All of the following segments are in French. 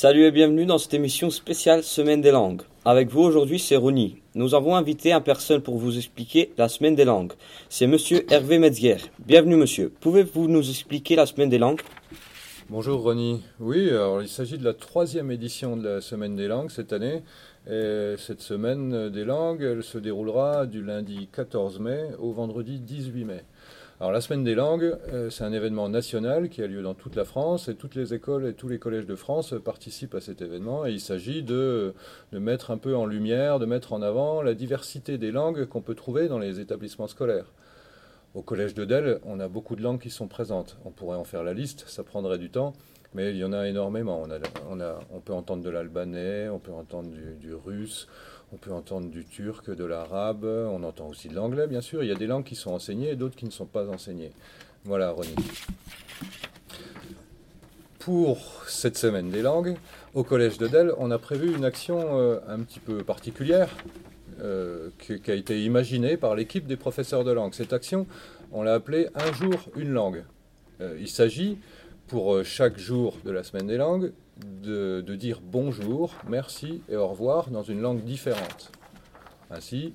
Salut et bienvenue dans cette émission spéciale Semaine des langues. Avec vous aujourd'hui, c'est Ronnie. Nous avons invité un personne pour vous expliquer la Semaine des langues. C'est monsieur Hervé Metzger. Bienvenue monsieur. Pouvez-vous nous expliquer la Semaine des langues? Bonjour Ronnie. Oui, alors il s'agit de la troisième édition de la Semaine des langues cette année. Et cette Semaine des langues, elle se déroulera du lundi 14 mai au vendredi 18 mai. Alors la Semaine des langues, euh, c'est un événement national qui a lieu dans toute la France et toutes les écoles et tous les collèges de France participent à cet événement et il s'agit de, de mettre un peu en lumière, de mettre en avant la diversité des langues qu'on peut trouver dans les établissements scolaires. Au collège de Delle, on a beaucoup de langues qui sont présentes. On pourrait en faire la liste, ça prendrait du temps, mais il y en a énormément. On, peut entendre de l'albanais, on peut entendre du, russe, on peut entendre du turc, de l'arabe, on entend aussi de l'anglais, bien sûr. Il y a des langues qui sont enseignées et d'autres qui ne sont pas enseignées. Voilà, Ronnie. Pour cette semaine des langues, au Collège de Delle, on a prévu une action euh, un petit peu particulière euh, qui, a été imaginée par l'équipe des professeurs de langue. Cette action, on l'a appelée Un jour, une langue. Euh, il s'agit, pour chaque jour de la semaine des langues, de, dire bonjour, merci et au revoir dans une langue différente. Ainsi,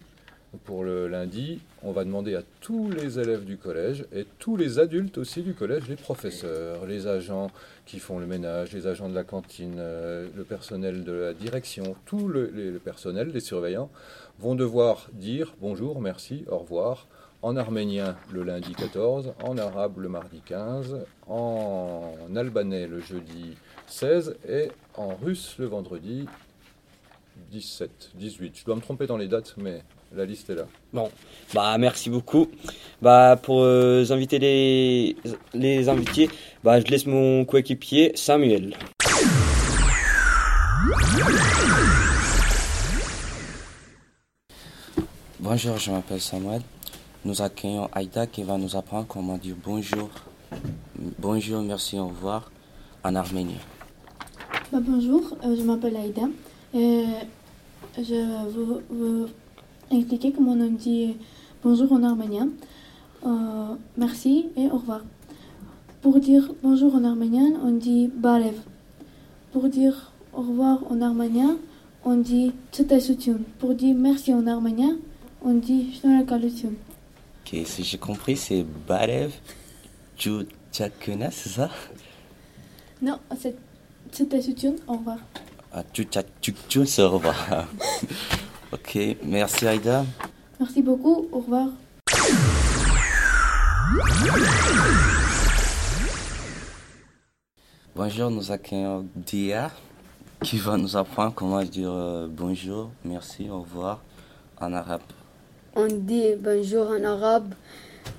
pour le lundi, on va demander à tous les élèves du collège et tous les adultes aussi du collège, les professeurs, les agents qui font le ménage, les agents de la cantine, euh, le personnel de la direction, tout le, personnel, les surveillants, vont devoir dire bonjour, merci, au revoir. En arménien le lundi 14, en arabe le mardi 15, en albanais le jeudi 16 et en russe le vendredi 17, 18. Je dois me tromper dans les dates, mais la liste est là. Bon, bah merci beaucoup. Bah pour euh, inviter les, les invités, bah je laisse mon coéquipier Samuel. Bonjour, je m'appelle Samuel. Nous accueillons Aïda qui va nous apprendre comment dire bonjour, bonjour, merci, au revoir en arménien. Bah, bonjour, euh, je m'appelle Aïda. Et je vais vous, vous, expliquer comment on dit bonjour en arménien. Euh, merci et au revoir. Pour dire bonjour en arménien, on dit balev. Pour dire au revoir en arménien, on dit tsetesutun. Pour dire merci en arménien, on dit shnorakalutun. Ok, si j'ai compris, c'est balev, tchakuna, c'est ça? Non, c'est tsetesutun, au revoir. Ah, tchakchun, c'est au revoir. ok, merci Aïda. Merci beaucoup, au revoir. Bonjour, nous accueillons Dia qui va nous apprendre comment dire euh, bonjour, merci, au revoir en arabe. On dit bonjour en arabe,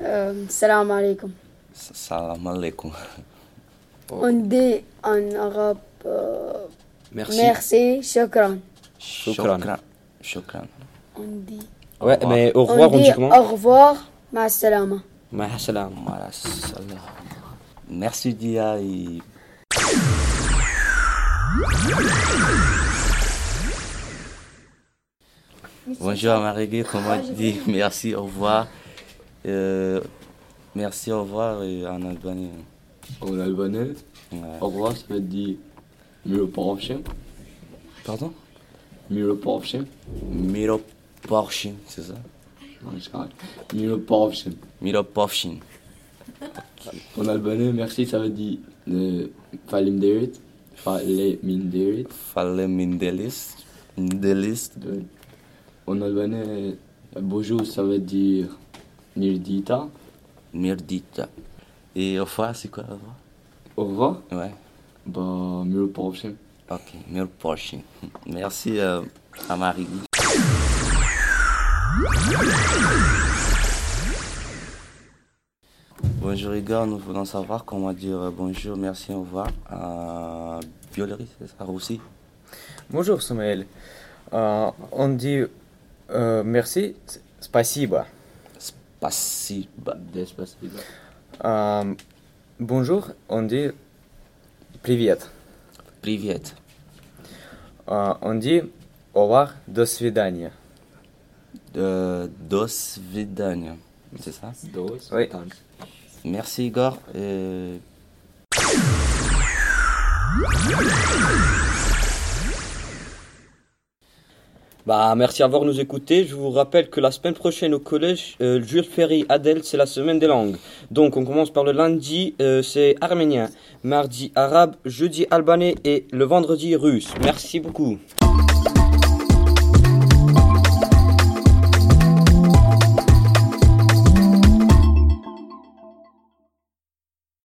euh, salam alaikum. Salam alaikum. On dit en arabe euh, Merci. merci, shukran. Shukran. Shukran. On dit, Ouais, mais au revoir, on, on dit comment au revoir, ma salama. Ma salam. Voilà, salam. Merci Dia et Bonjour Marie, comment tu dis? merci, au revoir. Euh, merci, au revoir et en albanais. En albanais, Ouais. au revoir, ça veut dire Miro Porchin. Pardon? Miro Porchin, c'est ça? Non, c'est correct. Miro Porchin. En albanais, merci, ça veut dire euh, Falim Derit. Falim Derit. Fale Mindelis. Mindelis. Euh, En albanais, bonjour, ça veut dire Nirdita. Mirdita. Et au revoir, c'est quoi au revoir? Au revoir? Ouais Bah, Miro Porchin. Ok, Miro Porchin. Merci euh, à Marie. Bonjour Igor, nous voulons savoir comment dire euh, bonjour, merci, au revoir à Biologie, c'est ça, aussi Bonjour, Samuel. Euh, on dit euh, merci, спасибо. Спасибо. Despacito. Euh, bonjour, on dit привет. Привет. Euh, on dit au revoir, до свидания. Euh, До свидания. C'est ça Dos. Oui. Tan. Merci Igor. Et Bah, merci d'avoir nous écouté. Je vous rappelle que la semaine prochaine au collège euh, Jules Ferry Adèle, c'est la semaine des langues. Donc, on commence par le lundi, euh, c'est arménien, mardi arabe, jeudi albanais et le vendredi russe. Merci beaucoup.